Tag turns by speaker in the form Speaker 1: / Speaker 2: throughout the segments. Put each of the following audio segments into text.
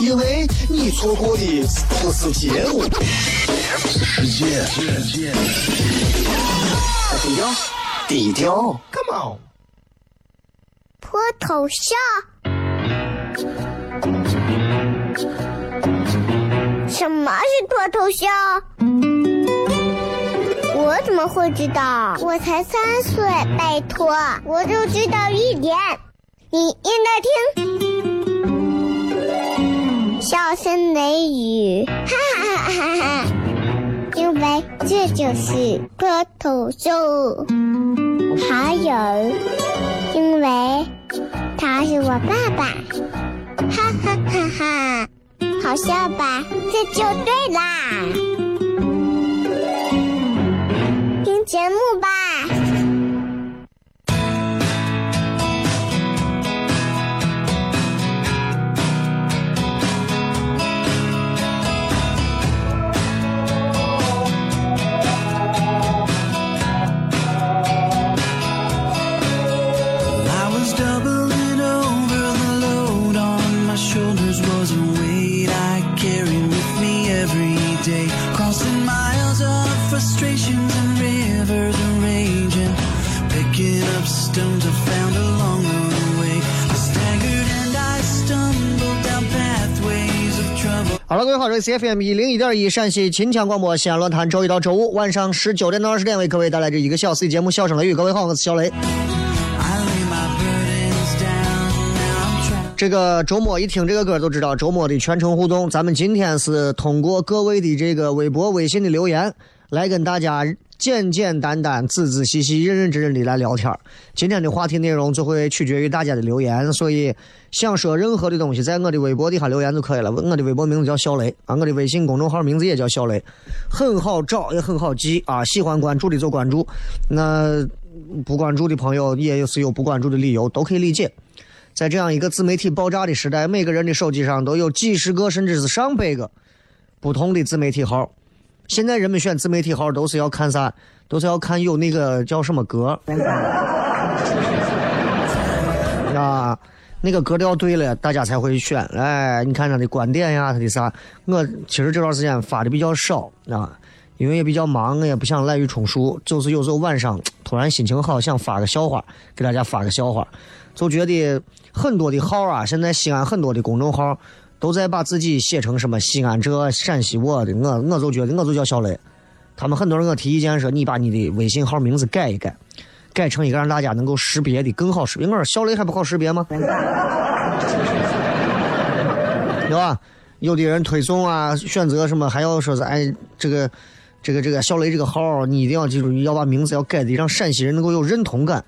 Speaker 1: 因为你错过的不是节目，
Speaker 2: 是世界。
Speaker 1: 低调，低调
Speaker 3: ，Come on，
Speaker 4: 脱头像？什么是脱头像？我怎么会知道？我才三岁，拜托，我就知道一点。你应该听，笑声雷雨，哈哈哈哈！因为这就是歌头秀。还有，因为他是我爸爸，哈哈哈哈！好笑吧？这就对啦。听节目吧。
Speaker 3: C F M 一零一点一陕西秦腔广播西安论坛，周一到周五晚上十九点到二十点为各位带来这一个小时的节目《笑声雷雨》。各位好，我是小雷。这个周末一听这个歌就知道周末的全程互动，咱们今天是通过各位的这个微博、微信的留言来跟大家。简简单单、仔仔细细、认认真真的来聊天今天的话题内容就会取决于大家的留言，所以想说任何的东西，在我的微博底下留言就可以了。我的微博名字叫小雷啊，我的微信公众号名字也叫小雷，很好找也很好记啊。喜欢关注的就关注，那不关注的朋友也是有不关注的理由，都可以理解。在这样一个自媒体爆炸的时代，每个人的手机上都有几十个甚至是上百个不同的自媒体号。现在人们选自媒体号都是要看啥？都是要看有那个叫什么格 啊，那个格调对了，大家才会选。哎，你看他的观点呀，他的啥？我其实这段时间发的比较少啊，因为也比较忙，我也不想滥竽充数。就是有时候晚上突然心情好，想发个笑话，给大家发个笑话，就觉得很多的号啊，现在西安很多的公众号。都在把自己写成什么西安这陕西我的，我我就觉得我就叫小雷。他们很多人我提意见说，你把你的微信号名字改一改，改成一个让大家能够识别的更好识别。我说小雷还不好识别吗？对吧？有的人推送啊，选择什么还要说是哎，这个这个这个小雷这个号，你一定要记住，要把名字要改的让陕西人能够有认同感。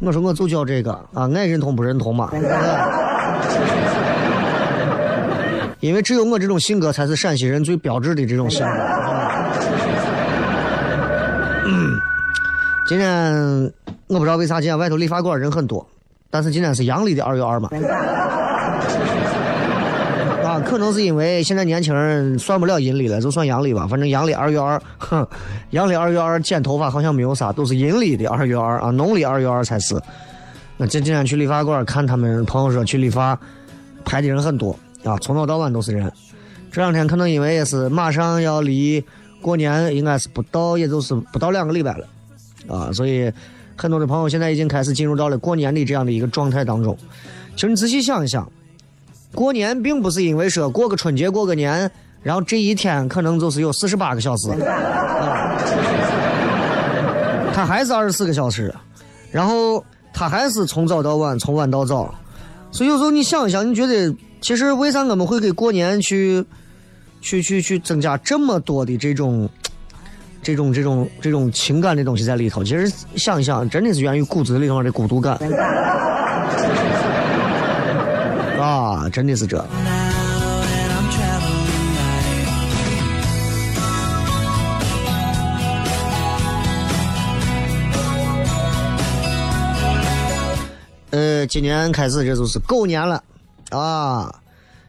Speaker 3: 我说我就叫这个啊，爱认同不认同嘛。因为只有我这种性格才是陕西人最标志的这种性格。今天我不知道为啥今天外头理发馆人很多，但是今天是阳历的二月二嘛。啊，可能是因为现在年轻人算不了阴历了，就算阳历吧。反正阳历二月二，哼，阳历二月二剪头发好像没有啥，都是阴历的二月二啊，农历二月二才是。那今今天去理发馆看他们朋友说去理发，排的人很多。啊，从早到晚都是人。这两天可能因为也是马上要离过年，应该是不到，也就是不到两个礼拜了，啊，所以很多的朋友现在已经开始进入到了过年的这样的一个状态当中。其实你仔细想一想，过年并不是因为说过个春节过个年，然后这一天可能就是有四十八个小时，啊，他还是二十四个小时，然后他还是从早到晚，从晚到早。所以有时候你想一想，你觉得？其实为啥我们会给过年去去去去增加这么多的这种这种这种这种情感的东西在里头？其实想一想，真的是源于骨子里头的孤独感。啊，真的是这。呃，今年开始这就是狗年了。啊！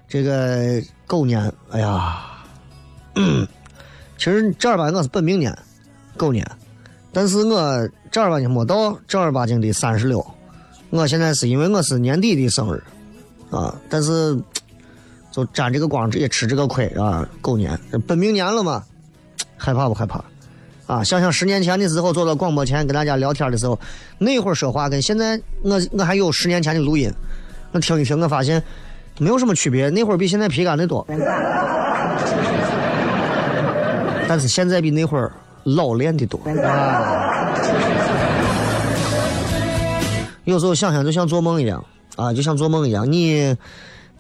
Speaker 3: 这个狗年，哎呀，其实正儿八经我是本命年，狗年，但是我正儿八经没到正儿八经的三十六，我现在是因为我是年底的生日啊，但是就沾这个光也吃这个亏啊！狗年本命年了嘛，害怕不害怕？啊，想想十年前的时候，坐到广播前跟大家聊天的时候，那会儿说话跟现在，我我还有十年前的录音，我听一听，我发现没有什么区别。那会儿比现在皮干的多，但是现在比那会儿老练的多。有时候想想就像做梦一样啊，就像做梦一样，你。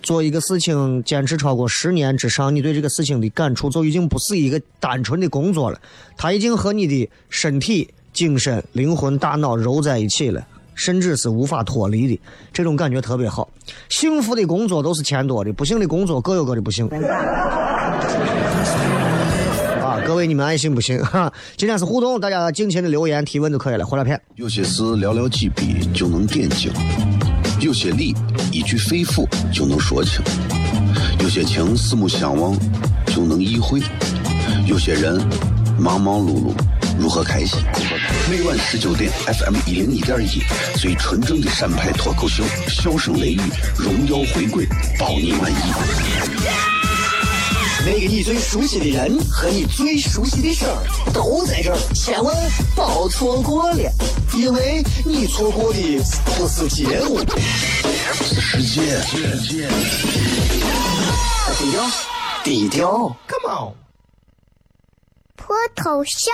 Speaker 3: 做一个事情坚持超过十年之上，你对这个事情的感触就已经不是一个单纯的工作了，它已经和你的身体、精神、灵魂、大脑揉在一起了，甚至是无法脱离的。这种感觉特别好。幸福的工作都是钱多的，不幸的工作各有各的不幸。啊，各位你们爱信不信？哈，今天是互动，大家尽情的留言提问就可以了。回来片。
Speaker 2: 有些事寥寥几笔就能点睛。有些理一句肺腑就能说清，有些情四目相望就能意会，有些人忙忙碌碌如何开心？每晚十九点，FM 一零一点一，最纯正的陕派脱口秀，笑声雷雨，荣耀回归，包你满意。
Speaker 1: 那个你最熟悉的人和你最熟悉的事儿都在这儿，千万别错过了，因为你错过的不是节目，
Speaker 2: 是世界。
Speaker 1: 低调，低调
Speaker 2: ，Come on。
Speaker 4: 脱头像？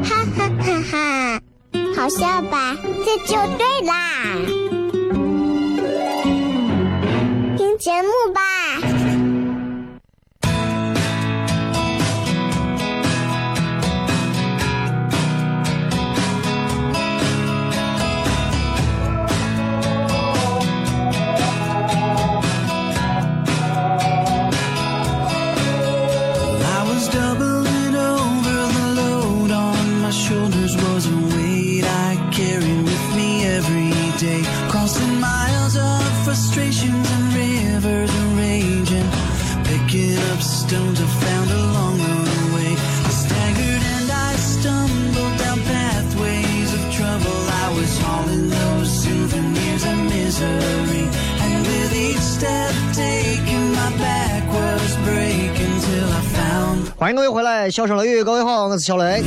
Speaker 4: 哈哈哈哈！好笑吧？这就对啦。听节目吧。
Speaker 3: 欢迎各位回来，笑声雷雨，各位好，我是小雷。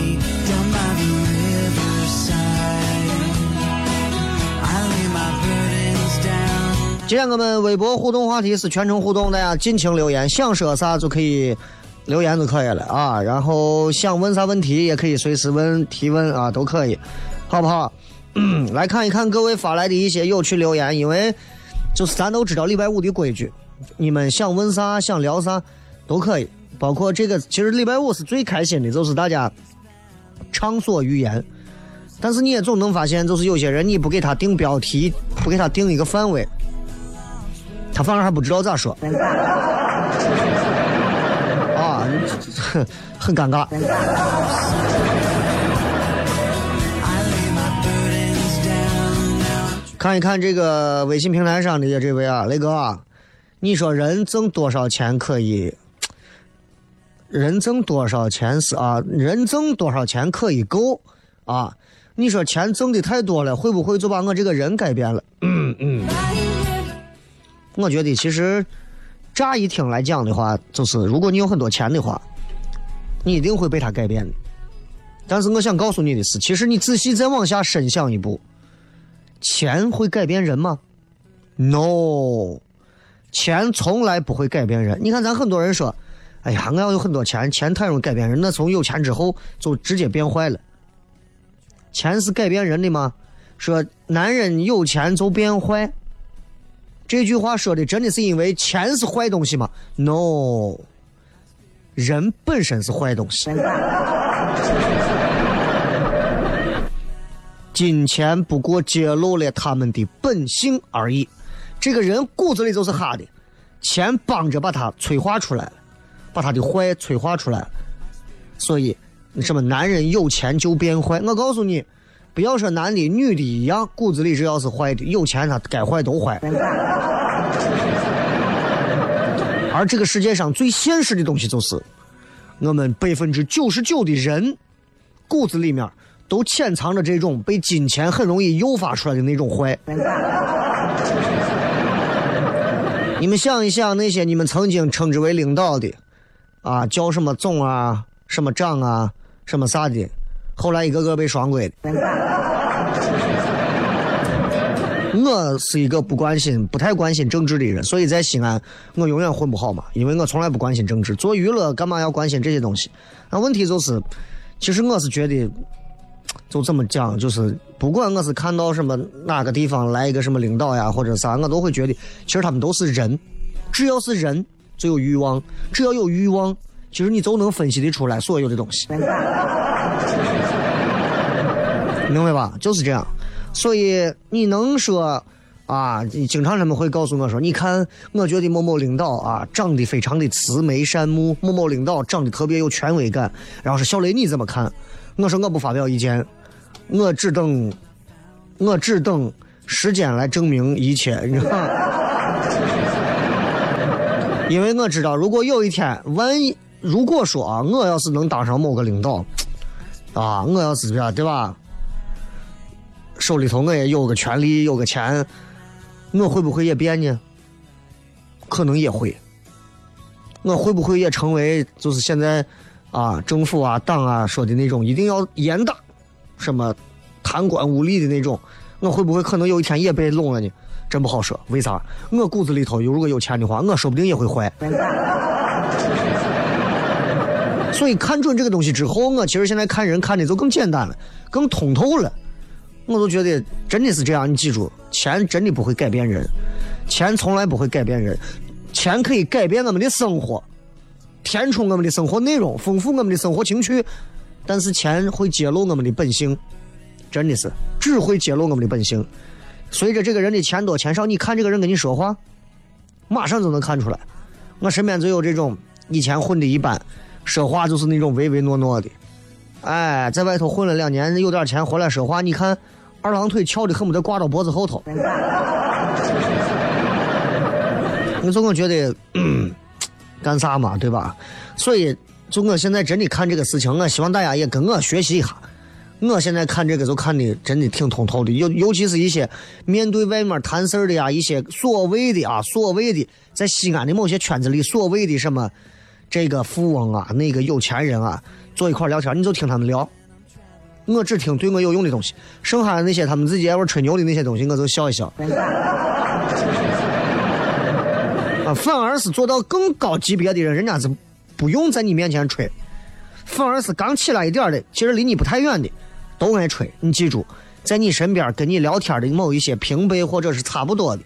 Speaker 3: 今天我们微博互动话题是全程互动，大家尽情留言，想说啥就可以留言就可以了啊。然后想问啥问题也可以随时问提问啊，都可以，好不好？来看一看各位发来的一些有趣留言，因为就是咱都知道礼拜五的规矩，你们想问啥想聊啥都可以。包括这个，其实礼拜五是最开心的，就是大家畅所欲言。但是你也总能发现，就是有些人你不给他定标题，不给他定一个范围，他反而还不知道咋说。啊，很很尴尬。看一看这个微信平台上的这位啊，雷哥啊，你说人挣多少钱可以？人挣多少钱是啊？人挣多少钱可以够啊？你说钱挣的太多了，会不会就把我这个人改变了？嗯嗯。我觉得其实乍一听来讲的话，就是如果你有很多钱的话，你一定会被他改变的。但是我想告诉你的是，其实你仔细再往下深想一步，钱会改变人吗？No，钱从来不会改变人。你看，咱很多人说。哎呀，我要有很多钱，钱太容易改变人。那从有钱之后就直接变坏了。钱是改变人的吗？说男人有钱就变坏。这句话说的真的是因为钱是坏东西吗？No，人本身是坏东西。金钱不过揭露了他们的本性而已。这个人骨子里就是哈的，钱帮着把他催化出来了，把他的坏催化出来。所以，什么男人有钱就变坏？我告诉你，不要说男的女的一样，骨子里只要是坏的，有钱他该坏都坏。而这个世界上最现实的东西就是，我们百分之九十九的人骨子里面。都潜藏着这种被金钱很容易诱发出来的那种坏。你们想一想，那些你们曾经称之为领导的，啊，叫什么总啊、什么长啊、什么啥的，后来一个个被双规。我是一个不关心、不太关心政治的人，所以在西安我永远混不好嘛，因为我从来不关心政治。做娱乐干嘛要关心这些东西？那问题就是，其实我是觉得。就这么讲，就是不管我是看到什么哪个地方来一个什么领导呀，或者啥，我都会觉得，其实他们都是人，只要是人就有欲望，只要有欲望，其实你就能分析得出来所有的东西，明白吧？就是这样，所以你能说啊？经常他们会告诉我说，你看，我觉得某某领导啊，长得非常的慈眉善目，某某领导长得特别有权威感，然后说小雷你怎么看？我说我不发表意见。我只等，我只等时间来证明一切，你知道吗？因为我知道，如果有一天，万一如果说啊，我要是能当上某个领导，啊，我要是这样对吧？手里头我也有个权利，有个钱，我会不会也变呢？可能也会。我会不会也成为就是现在啊，政府啊、党啊说的那种一定要严打？什么贪官污吏的那种，我会不会可能有一天也被弄了呢？真不好说。为啥？我骨子里头有如果有钱的话，我说不定也会坏。所以看准这个东西之后，我其实现在看人看的就更简单了，更通透了。我都觉得真的是这样。你记住，钱真的不会改变人，钱从来不会改变人，钱可以改变我们的生活，填充我们的生活内容，丰富我们的生活情趣。但是钱会揭露我们的本性，真的是只会揭露我们的本性。随着这个人的钱多钱少，你看这个人跟你说话，马上就能看出来。我身边就有这种以前混的一般，说话就是那种唯唯诺诺的。哎，在外头混了两年，有点钱回来说话，你看二郎腿翘的恨不得挂到脖子后头。你总觉得干啥嘛，对吧？所以。就我现在真的看这个事情，我希望大家也跟我学习一下。我现在看这个就看的真的挺通透的，尤尤其是一些面对外面谈事儿的呀，一些所谓的啊，所谓的在西安的某些圈子里所谓的什么这个富翁啊，那个有钱人啊，坐一块聊天，你就听他们聊。我只听对我有用的东西，剩下的那些他们自己爱玩吹牛的那些东西，我就笑一笑。啊，反而是做到更高级别的人，人家是。不用在你面前吹，反而是刚起来一点的，其实离你不太远的，都爱吹。你记住，在你身边跟你聊天的某一些平辈或者是差不多的，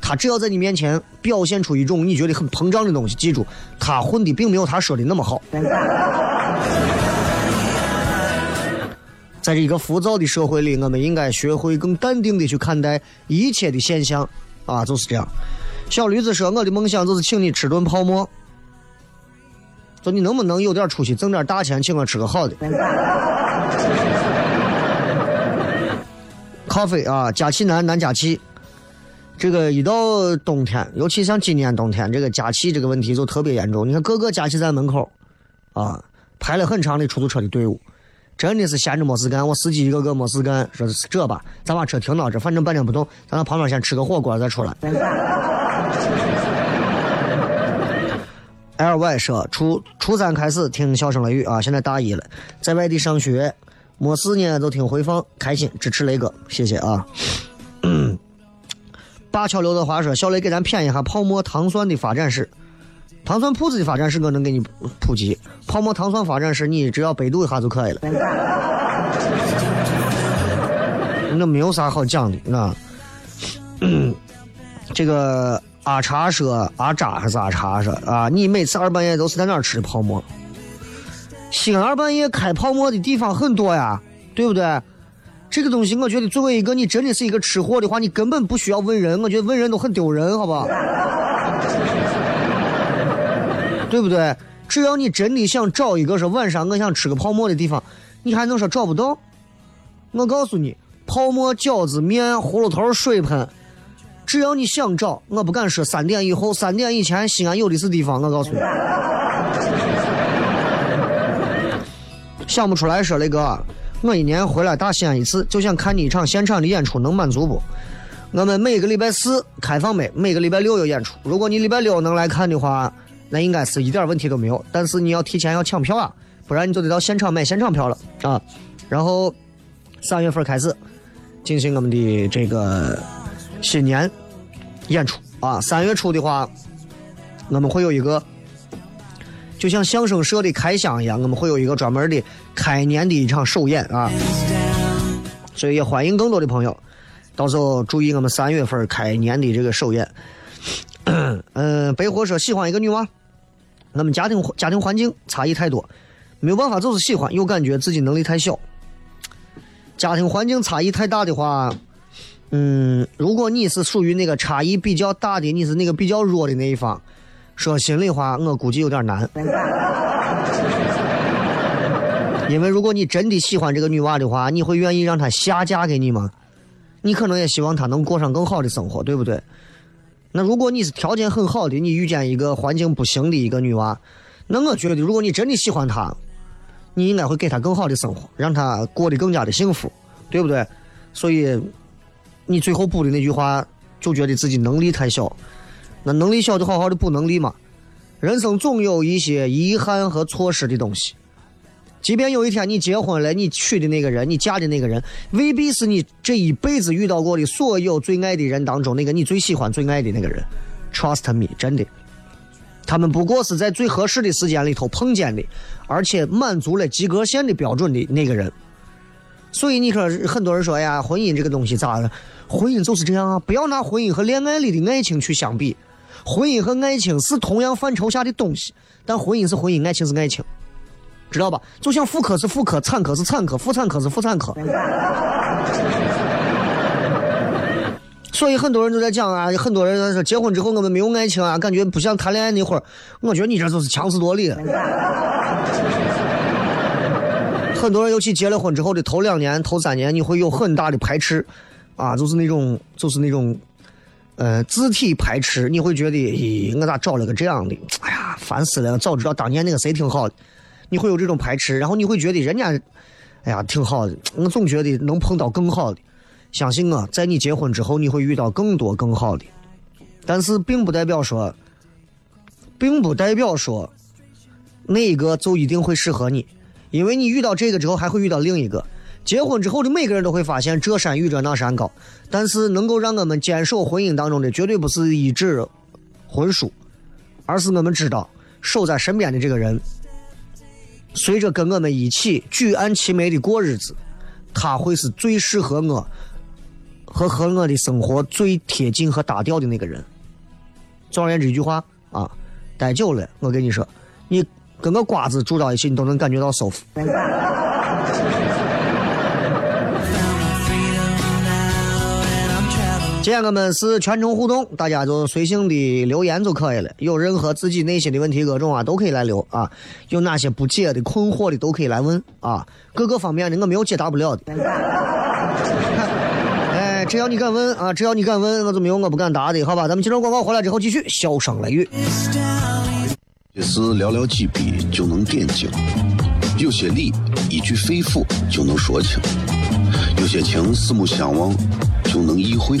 Speaker 3: 他只要在你面前表现出一种你觉得很膨胀的东西，记住，他混的并没有他说的那么好。在这个浮躁的社会里，我们应该学会更淡定的去看待一切的现象，啊，就是这样。小驴子说：“我的梦想就是请你吃顿泡馍。”说你能不能有点出息，挣点大钱，请我吃个好的。咖啡啊，加气难难加气。这个一到冬天，尤其像今年冬天，这个加气这个问题就特别严重。你看各个加气站门口，啊，排了很长的出租车的队伍，真的是闲着没事干。我司机一个个没事干，说是这吧，咱把车停到这，反正半天不动，咱到旁边先吃个火锅再出来。L Y 说：初初三开始听笑声雷雨啊，现在大一了，在外地上学，没事呢就听回放，开心支持雷哥，谢谢啊。灞桥刘德华说：小雷给咱谝一下泡沫糖酸的发展史，糖酸铺子的发展史我能给你普及，泡沫糖酸发展史你只要百度一下就可以了。那没有啥好讲的，那，嗯，这个阿茶说阿扎还是阿茶说啊，你每次二半夜都是在哪儿吃的泡馍？西安二半夜开泡馍的地方很多呀，对不对？这个东西，我觉得作为一个你真的是一个吃货的话，你根本不需要问人，我觉得问人都很丢人，好不好？对不对？只要你真的想找一个说晚上我想吃个泡馍的地方，你还能说找不到？我告诉你，泡馍、饺子、面、葫芦头、水盆，只要你想找，我不敢说三点以后，三点以前西安有的是地方。我告诉你，想不出来说雷哥，我一年回来大西安一次，就想看你一场现场的演出，能满足不？我们每个礼拜四开放没？每个礼拜六有演出。如果你礼拜六能来看的话。那应该是一点问题都没有，但是你要提前要抢票啊，不然你就得到现场买现场票了啊。然后三月份开始进行我们的这个新年演出啊。三月初的话，我们会有一个就像相声社的开箱一样，我们会有一个专门的开年的一场首演啊。所以也欢迎更多的朋友，到时候注意我们三月份开年的这个首演。嗯，白货说喜欢一个女娃。我们家庭家庭环境差异太多，没有办法，就是喜欢，又感觉自己能力太小。家庭环境差异太大的话，嗯，如果你是属于那个差异比较大的，你是那个比较弱的那一方，说心里话，我估计有点难。因为如果你真的喜欢这个女娃的话，你会愿意让她下嫁给你吗？你可能也希望她能过上更好的生活，对不对？那如果你是条件很好的，你遇见一个环境不行的一个女娃，那我觉得如果你真的喜欢她，你应该会给她更好的生活，让她过得更加的幸福，对不对？所以你最后补的那句话，就觉得自己能力太小，那能力小就好好的补能力嘛。人生总有一些遗憾和错失的东西。即便有一天你结婚了，你娶的那个人，你嫁的那个人，未必是你这一辈子遇到过的所有最爱的人当中那个你最喜欢、最爱的那个人。Trust me，真的，他们不过是在最合适的时间里头碰见的，而且满足了及格线的标准的那个人。所以你说，很多人说哎呀，婚姻这个东西咋了？婚姻就是这样啊！不要拿婚姻和恋爱里的爱情去相比，婚姻和爱情是同样范畴下的东西，但婚姻是婚姻，爱情是爱情。知道吧？就像妇科是妇科，产科是产科，妇产科是妇产科。所以很多人都在讲啊，很多人说结婚之后我们没有爱情啊，感觉不想谈恋爱那会儿。我觉得你这就是强词夺理。很多人尤其结了婚之后的头两年、头三年，你会有很大的排斥，啊，就是那种，就是那种，呃，字体排斥。你会觉得，咦，我咋找了个这样的？哎呀，烦死了！早知道当年那个谁挺好的。你会有这种排斥，然后你会觉得人家，哎呀，挺好的。我总觉得能碰到更好的。相信我，在你结婚之后，你会遇到更多更好的。但是，并不代表说，并不代表说，那一个就一定会适合你。因为你遇到这个之后，还会遇到另一个。结婚之后的每个人都会发现，这山遇着那山高。但是，能够让我们坚守婚姻当中的，绝对不是一纸婚书，而是我们知道守在身边的这个人。随着跟我们一起举案齐眉的过日子，他会是最适合我和和我的生活最贴近和搭调的那个人。总而言之，一句话啊，待久了，我跟你说，你跟个瓜子住到一起，你都能感觉到舒服。今天我们是全程互动，大家就随性的留言就可以了。有任何自己内心的问题，各种啊都可以来留啊。有哪些不解的、困惑的都可以来问啊。各个方面的我没有解答不了的。哎，只要你敢问啊，只要你敢问，我就没有我不敢答的，好吧？咱们接着广告回来之后继续笑声雷雨。
Speaker 2: 这是寥寥几笔就能点睛，有些理一句肺腑就能说清，有些情四目相望就能意会。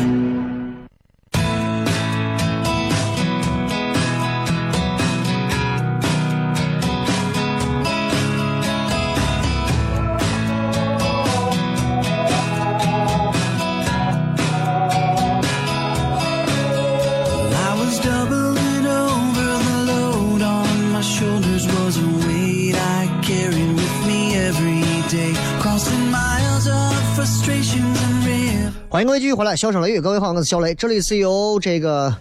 Speaker 3: 欢迎各位继续回来，笑声雷雨，各位好，我是小雷，这里是由这个，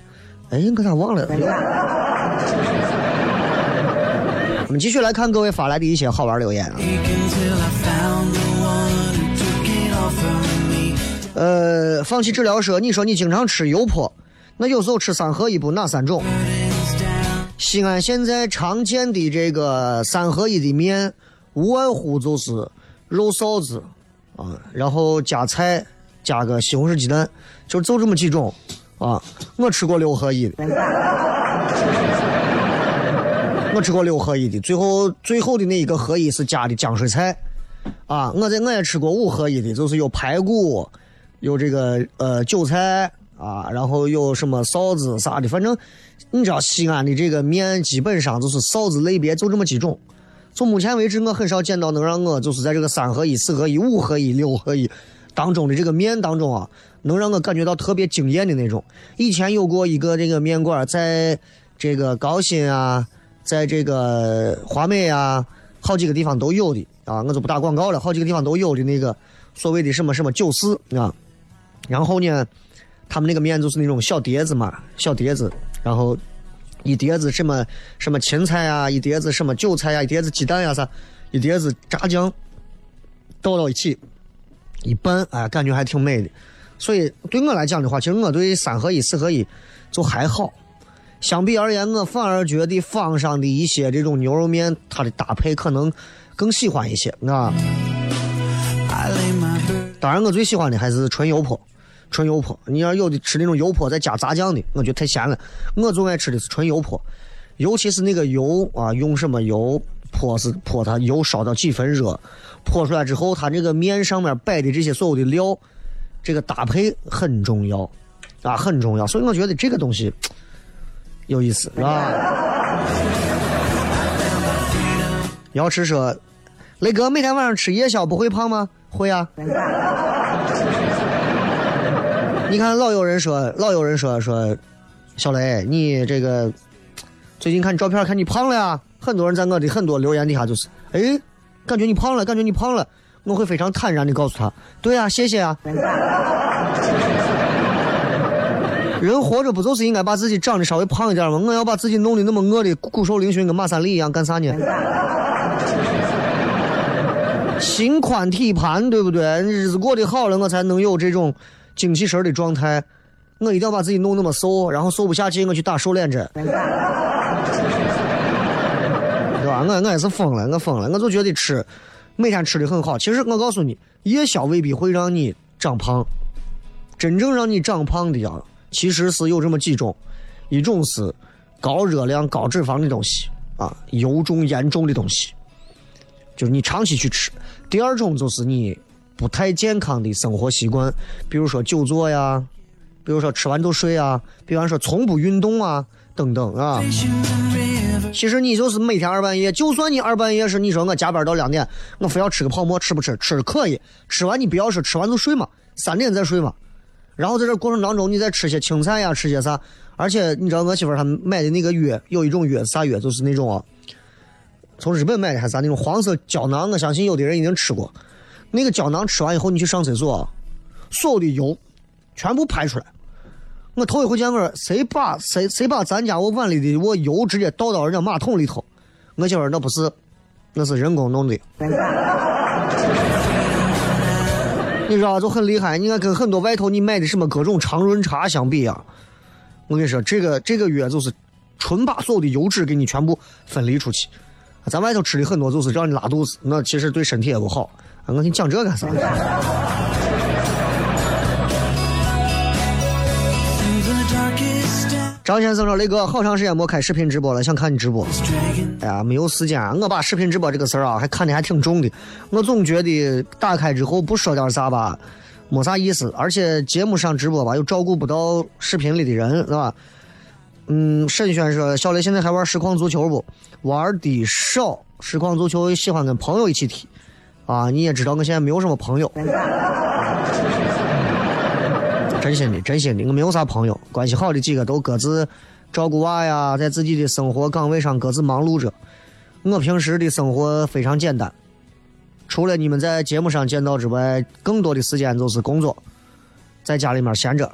Speaker 3: 哎，我咋忘了？我们继续来看各位发来的一些好玩留言啊。呃，放弃治疗说，你说你经常吃油泼，那有时候吃三合一不哪三种？西安现在常见的这个三合一的面，无外乎就是肉臊子啊，然后加菜，加个西红柿鸡蛋，就就这么几种啊。我吃过六合一的，我吃过六合一的，最后最后的那一个合一是加的浆水菜啊。我在我也吃过五合一的，就是有排骨，有这个呃韭菜啊，然后有什么臊子啥的，反正你知道西安的这个面基本上就是臊子类别就这么几种。从目前为止，我很少见到能让我就是在这个三合一、四合一、五合一、六合一当中的这个面当中啊，能让我感觉到特别惊艳的那种。以前有过一个这个面馆，在这个高新啊，在这个华美啊，好几个地方都有的啊，我就不打广告了，好几个地方都有的那个所谓的什么什么酒肆啊，然后呢，他们那个面就是那种小碟子嘛，小碟子，然后一碟子什么什么芹菜啊，一碟子什么韭菜呀、一碟子鸡蛋呀、啥，一碟子炸酱倒到一起一拌，哎，感觉还挺美的。所以对我来讲的话，其实我对三合一、四合一就还好。相比而言，我反而觉得坊上的一些这种牛肉面，它的搭配可能更喜欢一些，啊。当然，我最喜欢的还是纯油泼，纯油泼。你要有的吃那种油泼再加炸酱的，我觉得太咸了。我最爱吃的是纯油泼，尤其是那个油啊，用什么油泼是泼它油烧到几分热，泼出来之后，它这个面上面摆的这些所有的料，这个搭配很重要啊，很重要。所以我觉得这个东西有意思，是吧？瑶池说：“雷哥每天晚上吃夜宵不会胖吗？会啊。你看，老有人说，老有人说说，小雷，你这个最近看你照片，看你胖了呀。很多人在我的很多留言底下就是，哎，感觉你胖了，感觉你胖了。我会非常坦然的告诉他，对啊，谢谢啊。人活着不就是应该把自己长得稍微胖一点吗？我要把自己弄得那么饿的骨瘦嶙峋，跟马三立一样，干啥呢？心宽体盘，对不对？日子过得好了，我才能有这种精气神的状态。我一定要把自己弄那么瘦，然后瘦不下去，我去打瘦脸针，我我也是疯了，我疯了，我就觉得吃，每天吃的很好。其实我告诉你，夜宵未必会让你长胖，真正让你长胖的呀，其实是有这么几种，一种是高热量、高脂肪的东西啊，油重盐重的东西。就是你长期去吃。第二种就是你不太健康的生活习惯，比如说久坐呀，比如说吃完就睡啊，比方说从不运动啊，等等啊。其实你就是每天二半夜，就算你二半夜是你说我加班到两点，我非要吃个泡馍，吃不吃？吃可以，吃完你不要说吃完就睡嘛，三点再睡嘛。然后在这过程当中，你再吃些青菜呀，吃些啥？而且你知道我媳妇她买的那个药，有一种药啥药，就是那种啊，从日本买的还是啥那种黄色胶囊，我相信有的人已经吃过。那个胶囊吃完以后，你去上厕所，所有的油全部排出来，我头一回见我说谁把谁谁把咱家我碗里的我油直接倒到人家马桶里头，我媳妇儿那不是，那是人工弄的。你知道就很厉害，你看跟很多外头你买的什么各种常润茶相比啊，我跟你说，这个这个药就是纯把所有的油脂给你全部分离出去。咱外头吃的很多就是让你拉肚子，那其实对身体也不好。我给你讲这干啥？张先生说：“雷哥，好长时间没开视频直播了，想看你直播。哎呀，没有时间啊。我把视频直播这个事儿啊，还看得还挺重的。我总觉得打开之后不说点啥吧，没啥意思。而且节目上直播吧，又照顾不到视频里的人，是吧？嗯，沈轩说，小雷现在还玩实况足球不？玩的少，实况足球喜欢跟朋友一起踢。啊，你也知道我现在没有什么朋友。真心的，真心的，我没有啥朋友，关系好的几个都各自照顾娃呀，在自己的生活岗位上各自忙碌着。我平时的生活非常简单，除了你们在节目上见到之外，更多的时间就是工作，在家里面闲着，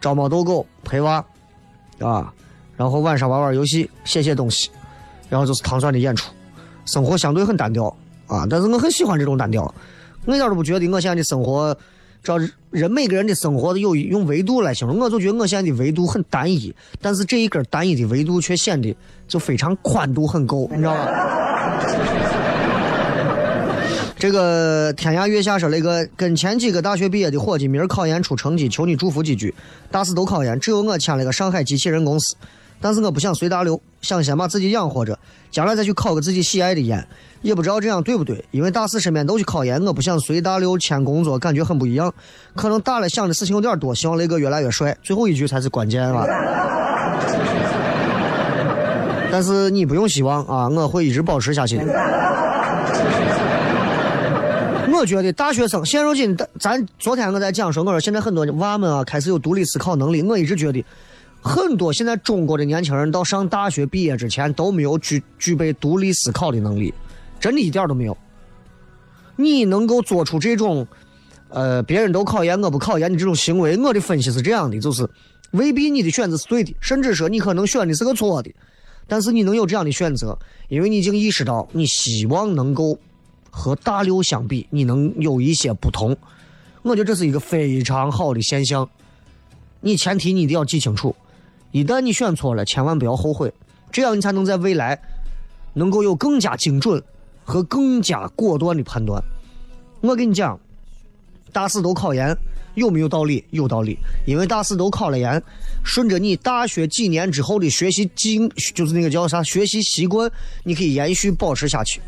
Speaker 3: 招猫逗狗，陪娃，啊，然后晚上玩玩游戏，写写东西，然后就是糖蒜的演出，生活相对很单调啊，但是我很喜欢这种单调，我一点都不觉得我现在的生活。照人每个人的生活有用维度来形容，我就觉得我现在的维度很单一，但是这一根单一的维度却显得就非常宽度很够，你知道吧？这个天涯月下说那个跟前几个大学毕业的伙计，明儿考研出成绩，求你祝福几句。大四都考研，只有我签了个上海机器人公司，但是我不想随大流，想先把自己养活着，将来再去考个自己喜爱的研。也不知道这样对不对，因为大四身边都去考研，我不想随大流签工作，感觉很不一样。可能大了想的事情有点多，希望雷哥越来越帅。最后一句才是关键吧。但是你不用希望啊，我会一直保持下去的。我觉得大学生现如今，咱昨天我在讲说，我说现在很多娃们啊开始有独立思考能力。我一直觉得，很多现在中国的年轻人到上大学毕业之前都没有具具备独立思考的能力，真的一点都没有。你能够做出这种，呃，别人都考研我不考研的这种行为，我的分析是这样的，就是未必你的选择是对的，甚至说你可能选的是个错的，但是你能有这样的选择，因为你已经意识到你希望能够。和大六相比，你能有一些不同，我觉得这是一个非常好的现象。你前提你一定要记清楚，一旦你选错了，千万不要后悔，这样你才能在未来能够有更加精准和更加果断的判断。我跟你讲，大四都考研有没有道理？有道理，因为大四都考了研，顺着你大学几年之后的学习经，就是那个叫啥学习习惯，你可以延续保持下去。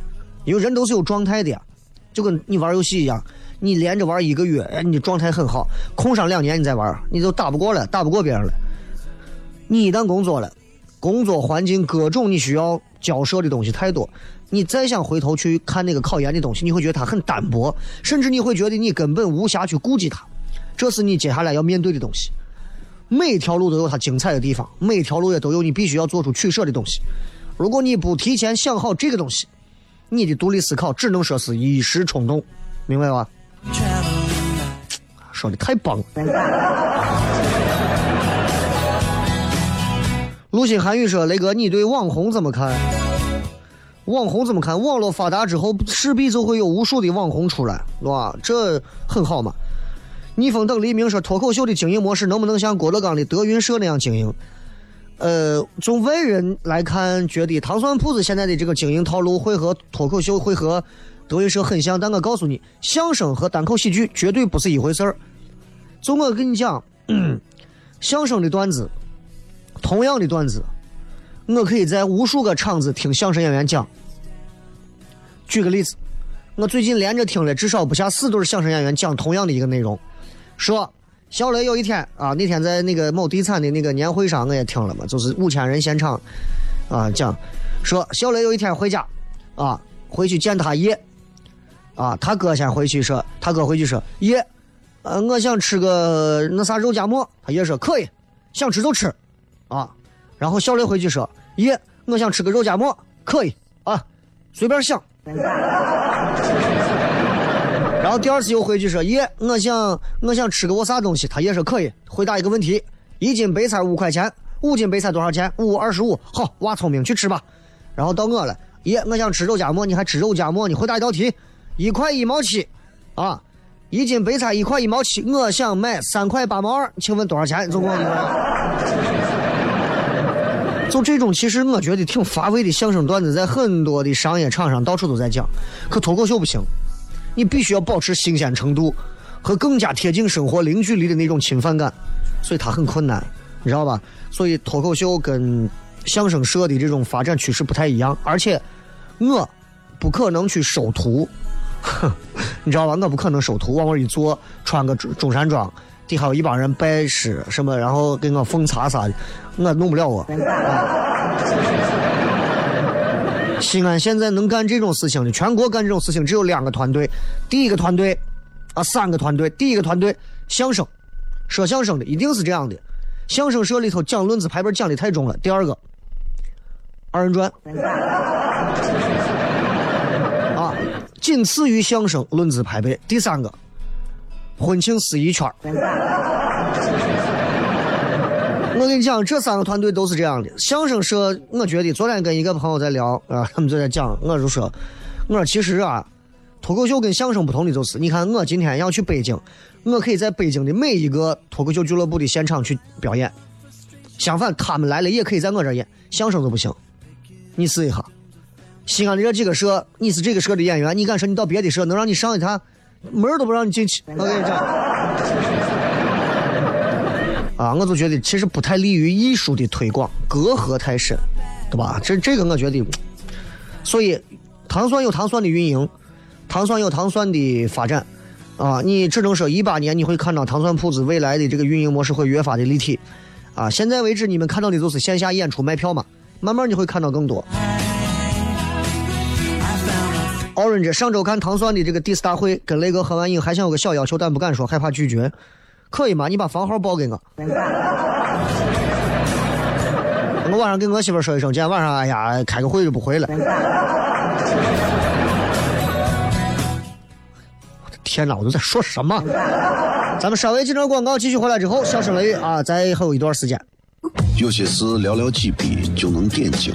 Speaker 3: 因为人都是有状态的呀，就跟你玩游戏一样，你连着玩一个月，哎，你的状态很好，空上两年你再玩，你就打不过了，打不过别人了。你一旦工作了，工作环境各种你需要交涉的东西太多，你再想回头去看那个考研的东西，你会觉得它很单薄，甚至你会觉得你根本无暇去顾及它。这是你接下来要面对的东西。每条路都有它精彩的地方，每条路也都有你必须要做出取舍的东西。如果你不提前想好这个东西，你的独立思考只能说是一时冲动，明白吧？说的太棒了。陆心寒语说：“雷哥，你对网红怎么看？网红怎么看？网络发达之后，势必就会有无数的网红出来，是吧？这很好嘛。”逆风等黎明说：“脱口秀的经营模式能不能像郭德纲的德云社那样经营？”呃，从外人来看，觉得糖蒜铺子现在的这个经营套路会和脱口秀会和德云社很像，但我告诉你，相声和单口喜剧绝对不是一回事儿。就我跟你讲，相声的段子，同样的段子，我可以在无数个场子听相声演员讲。举个例子，我最近连着听了至少不下四对相声演员讲同样的一个内容，说。小雷有一天啊，那天在那个某地产的那个年会上，我也听了嘛，就是五千人现场，啊讲，说小雷有一天回家，啊回去见他爷，啊他哥先回去说，他哥回去说爷，呃我想吃个那啥肉夹馍，他爷说可以，想吃就吃，啊，然后小雷回去说爷，我想吃个肉夹馍，可以啊，随便想。然后第二次又回去说爷，我想我想吃个我啥东西，他爷说可以，回答一个问题，一斤白菜五块钱，五斤白菜多少钱？五二十五。好，娃聪明，去吃吧。然后到我了，耶，我想吃肉夹馍，你还吃肉夹馍？你回答一道题，一块一毛七，啊，一斤白菜一块一毛七，我想买三块八毛二，请问多少钱？总共就这种，其实我觉得挺乏味的相声段子，在很多的商业场上到处都在讲，可脱口秀不行，你必须要保持新鲜程度和更加贴近生活、零距离的那种侵犯感，所以它很困难，你知道吧？所以脱口秀跟相声社的这种发展趋势不太一样，而且我不可能去收徒，你知道吧？我不可能收徒，往那一坐，穿个中山装。底下有一帮人拜师什么，然后给我奉茶啥的，我弄不了我。西安现在能干这种事情的，全国干这种事情只有两个团队。第一个团队啊，三个团队。第一个团队相声，说相声的一定是这样的。相声社里头讲论资排辈讲的太重了。第二个二人转啊，仅次于相声论资排辈。第三个。婚庆司仪圈我跟你讲，这三个团队都是这样的。相声社，我觉得昨天跟一个朋友在聊啊，他们就在讲，我就说，我说其实啊，脱口秀跟相声不同的就是，你看我今天要去北京，我可以在北京的每一个脱口秀俱乐部的现场去表演。相反，他们来了也可以在我这演，相声就不行。你试一下，西安的这几个社，你是这个社的演员，你敢说你到别的社能让你上一趟？门都不让你进去，我跟你讲，啊，我就觉得其实不太利于艺术的推广，隔阂太深，对吧？这这个我觉得，所以糖蒜有糖蒜的运营，糖蒜有糖蒜的发展，啊，你只能说一八年你会看到糖蒜铺子未来的这个运营模式会越发的立体，啊，现在为止你们看到的都是线下演出卖票嘛，慢慢你会看到更多。Orange 上周看糖蒜的这个 diss 大会，跟雷哥合完影，还想有个小要求，但不敢说，害怕拒绝。可以吗？你把房号报给我。我晚上跟我媳妇说一声，今天晚上哎呀开个会就不回了。我的天哪，我都在说什么？咱们稍微进段广告，继续回来之后，笑声雷雨啊，再还有一段时间。
Speaker 2: 有些事寥寥几笔就能点睛。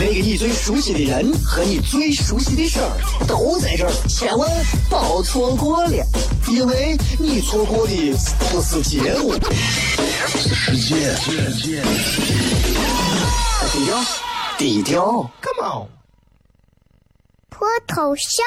Speaker 1: 那个你最熟悉的人和你最熟悉的事儿都在这儿，千万别错过了，因为你错过的不是节目，
Speaker 2: 是世界。
Speaker 1: 低调，低调
Speaker 2: ，Come on。
Speaker 4: 脱头像？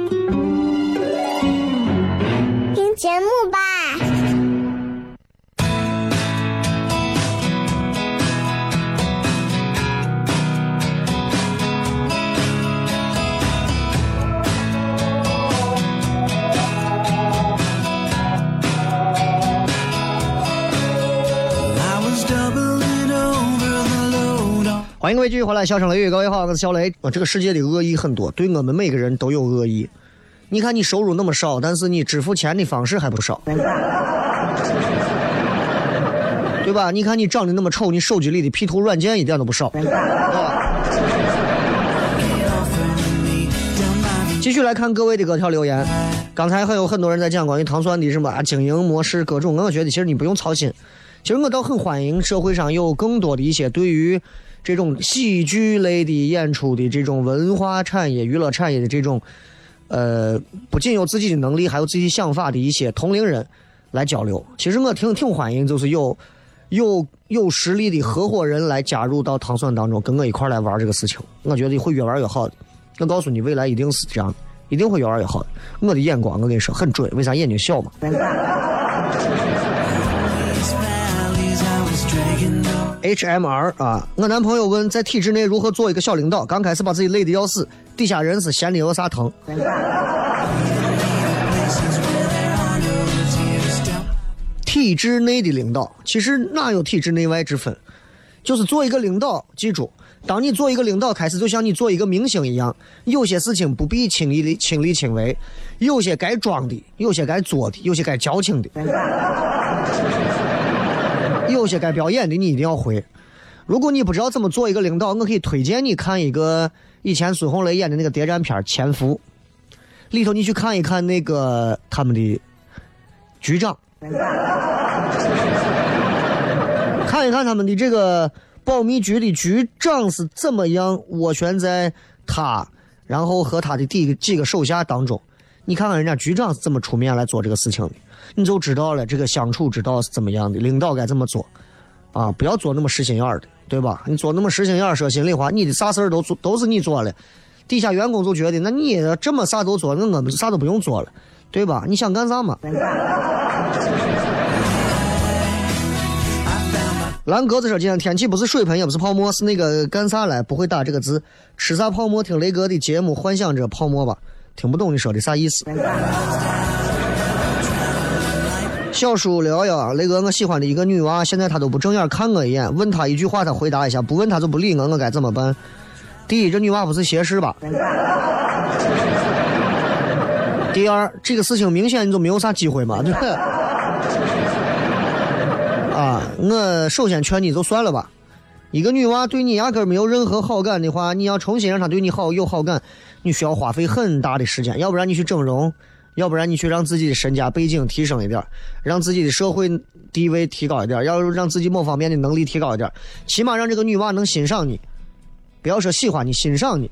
Speaker 4: 节目吧。
Speaker 3: 欢迎各位继续回来，笑声雷雨，各位好，我是小雷。啊，这个世界的恶意很多，对我们每个人都有恶意。你看你收入那么少，但是你支付钱的方式还不少，对吧？你看你长得那么丑，你手机里的 P 图软件一点都不少。继续来看各位的各条留言，刚才还有很多人在讲关于糖蒜的什么经营模式各种，我觉得其实你不用操心。其实我倒很欢迎社会上有更多的一些对于这种喜剧类的演出的这种文化产业、娱乐产业的这种。呃，不仅有自己的能力，还有自己想法的一些同龄人来交流。其实我挺挺欢迎，就是有有有实力的合伙人来加入到糖蒜当中，跟我一块来玩这个事情，我觉得会越玩越好的。我告诉你，未来一定是这样的，一定会越玩越好的。我的眼光，我跟你说很准，为啥眼睛小嘛？HMR 啊，我男朋友问在体制内如何做一个小领导，刚开始把自己累得要死，底下人是闲的有啥疼。体制内的领导，其实哪有体制内外之分？就是做一个领导，记住，当你做一个领导开始，就像你做一个明星一样，有些事情不必亲力亲力亲为，有些该装的，有些该做的，有些该矫情的。有些该表演的你一定要会。如果你不知道怎么做一个领导，我可以推荐你看一个以前孙红雷演的那个谍战片《潜伏》，里头你去看一看那个他们的局长，看一看他们的这个保密局的局长是怎么样斡旋在他，然后和他的第几个手下当中，你看看人家局长是怎么出面来做这个事情的。你就知道了这个相处之道是怎么样的，领导该怎么做，啊，不要做那么实心眼儿的，对吧？你做那么实心眼儿，说心里话，你的啥事儿都做都是你做了，底下员工就觉得，那你这么啥都做，那我们啥都不用做了，对吧？你想干啥嘛？蓝格子说：“今天天气不是水喷，也不是泡沫，是那个干啥来？不会打这个字，吃啥泡沫？听雷哥的节目，幻想着泡沫吧。听不懂你说的啥意思？”小叔聊聊，雷哥，我喜欢的一个女娃，现在她都不正眼看我一眼，问她一句话，她回答一下，不问她就不理我，我该怎么办？第一，这女娃不是斜视吧？第二，这个事情明显你就没有啥机会嘛，对不对？啊，我首先劝你就算了吧。一个女娃对你压根没有任何好感的话，你要重新让她对你好有好感，你需要花费很大的时间，要不然你去整容。要不然你去让自己的身家背景提升一点，让自己的社会地位提高一点，要让自己某方面的能力提高一点，起码让这个女娃能欣赏你，不要说喜欢你，欣赏你，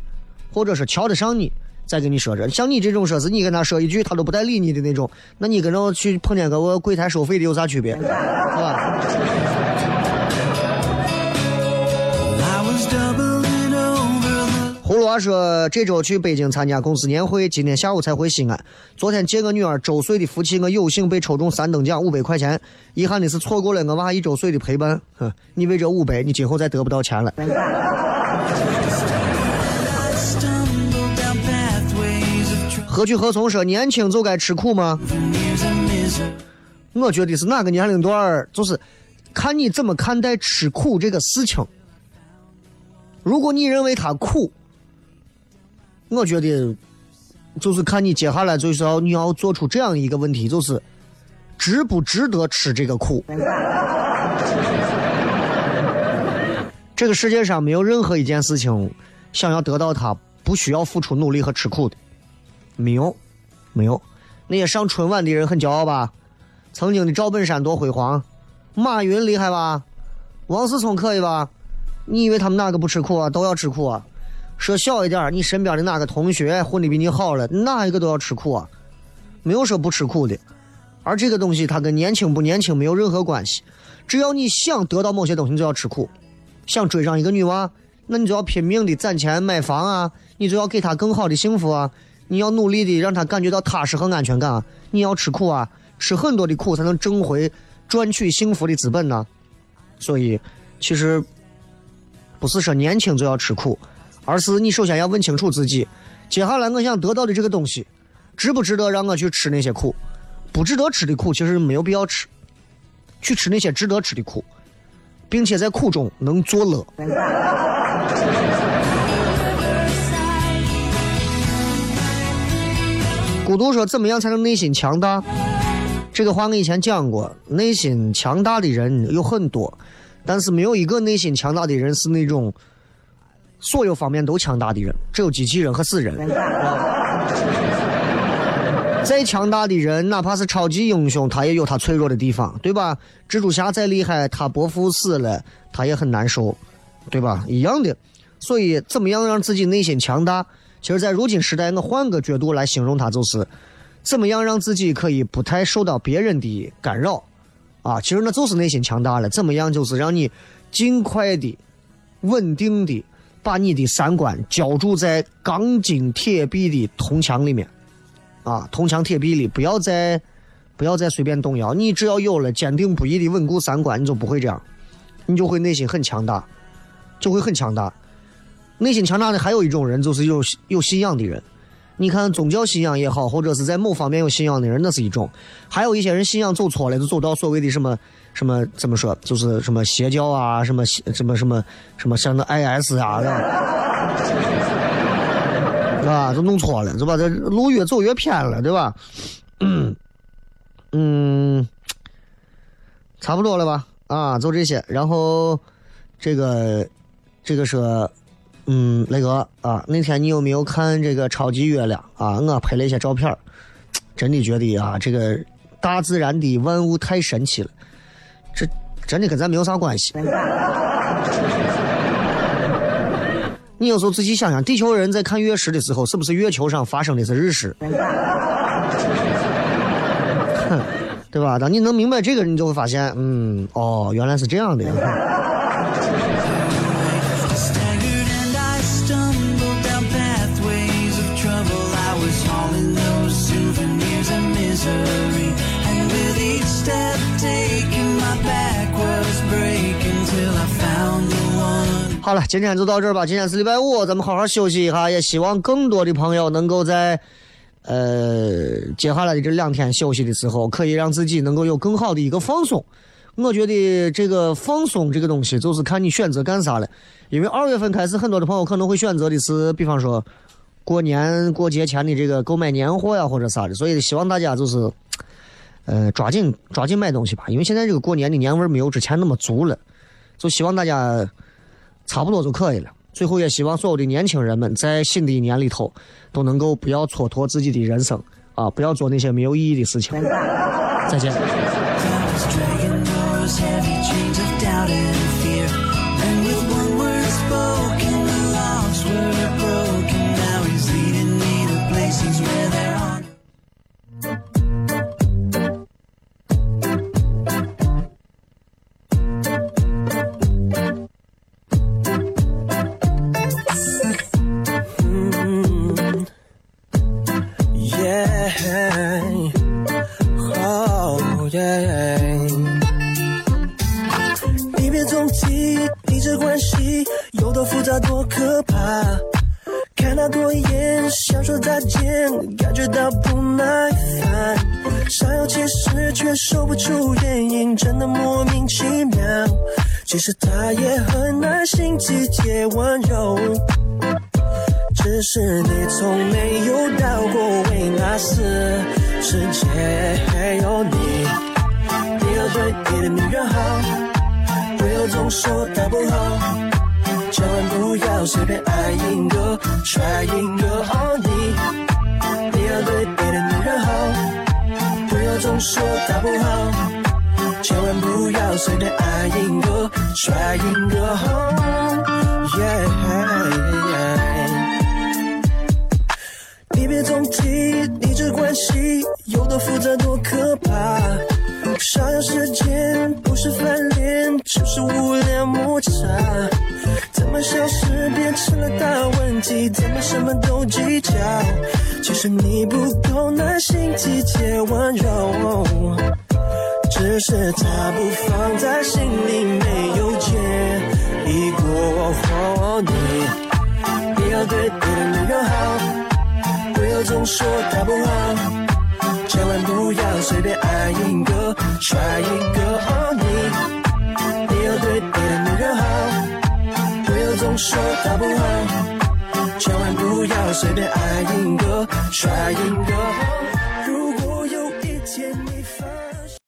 Speaker 3: 或者是瞧得上你，再跟你说这。像你这种说是你跟他说一句他都不带理你的那种，那你跟着去碰见个我柜台收费的有啥区别？是吧？说，这周去北京参加公司年会，今天下午才回西安。昨天接我女儿周岁的福气，我有幸被抽中三等奖五百块钱，遗憾的是错过了我娃一周岁的陪伴。哼，你为这五百，你今后再得不到钱了。何去何从说年轻就该吃苦吗？我觉得是哪个年龄段儿，就是看你怎么看待吃苦这个事情。如果你认为它苦，我觉得就是看你接下来就是要你要做出这样一个问题，就是值不值得吃这个苦。这个世界上没有任何一件事情想要得到它不需要付出努力和吃苦的，没有，没有。那些上春晚的人很骄傲吧？曾经的赵本山多辉煌，马云厉害吧？王思聪可以吧？你以为他们哪个不吃苦啊？都要吃苦啊！说小一点，你身边的哪个同学混的比你好了，哪一个都要吃苦啊？没有说不吃苦的。而这个东西它跟年轻不年轻没有任何关系，只要你想得到某些东西，你就要吃苦。想追上一个女娃，那你就要拼命的攒钱买房啊，你就要给她更好的幸福啊，你要努力的让她感觉到踏实和安全感啊，你要吃苦啊，吃很多的苦才能挣回赚取幸福的资本呢。所以，其实不是说年轻就要吃苦，而是你首先要问清楚自己，接下来我想得到的这个东西，值不值得让我去吃那些苦？不值得吃的苦，其实没有必要吃，去吃那些值得吃的苦，并且在苦中能作乐。孤独说：“怎么样才能内心强大？”这个话我以前讲过，内心强大的人有很多，但是没有一个内心强大的人是那种所有方面都强大的人，只有机器人和死人。再强大的人，哪怕是超级英雄，他也有他脆弱的地方，对吧？蜘蛛侠再厉害，他伯父死了，他也很难受，对吧？一样的。所以，怎么样让自己内心强大？其实，在如今时代，我换个角度来形容他，就是怎么样让自己可以不太受到别人的干扰，啊，啊，其实那就是内心强大了。怎么样，就是让你尽快的、稳定的把你的三观浇筑在钢筋铁壁的铜墙里面，啊，铜墙铁壁里，不要再不要再随便动摇。你只要有了坚定不移的稳固三观，你就不会这样，你就会内心很强大，就会很强大。内心强大的还有一种人，就是有有信仰的人。你看宗教信仰也好，或者是在某方面有信仰的人，那是一种；还有一些人信仰走错了，就走到所谓的什么什么怎么说，就是什么邪教啊，什么邪什么什么什么像那 IS 啊，是吧？啊，就弄错了，是吧？这路越走越偏了，对吧？嗯，差不多了吧？啊，就这些。然后这个这个说。嗯，那个啊，那天你有没有看这个超级月亮啊？我拍了一些照片真的觉得啊，这个大自然的万物太神奇了，真的跟咱没有啥关系。你有时候仔细想想，地球人在看月食的时候，是不是月球上发生的是日食？哼 对吧？当你能明白这个，你就会发现，嗯，哦，原来是这样的。好了，今天就到这儿吧。今天是礼拜五，咱们好好休息一下。也希望更多的朋友能够在呃接下来的这两天休息的时候，可以让自己能够有更好的一个放松。我觉得这个放松这个东西，就是看你选择干啥了。因为二月份开始，很多的朋友可能会选择的是，比方说过年过节前的这个购买年货呀，或者啥的。所以希望大家就是呃抓紧抓紧买东西吧，因为现在这个过年的年味没有之前那么足了。就希望大家。差不多就可以了。最后也希望所有的年轻人们在新的一年里头都能够不要蹉跎自己的人生啊，不要做那些没有意义的事情。再见。
Speaker 5: 只是你从没有到过维纳斯，世界还有你。你要对你的女人好，不要总说她不好。千万不要随便爱一个、甩一个哦，你你要对别的女人好，不要总说她不好。千万不要随便爱一个、甩一个哦，你别总提你这关系有多复杂、多可怕。想要时间不是翻脸，就是无聊摩擦。怎么小事变成了大问题？怎么什么都计较？其实你不够耐心、体贴、温柔，只是他不放在心里，没有解意过。你你要对别的女人好，不要总说她不好。千万不要随便爱一个、甩一个。你，你要对别的女人好，不要总说她不好。千万不要随便爱一个、甩一个。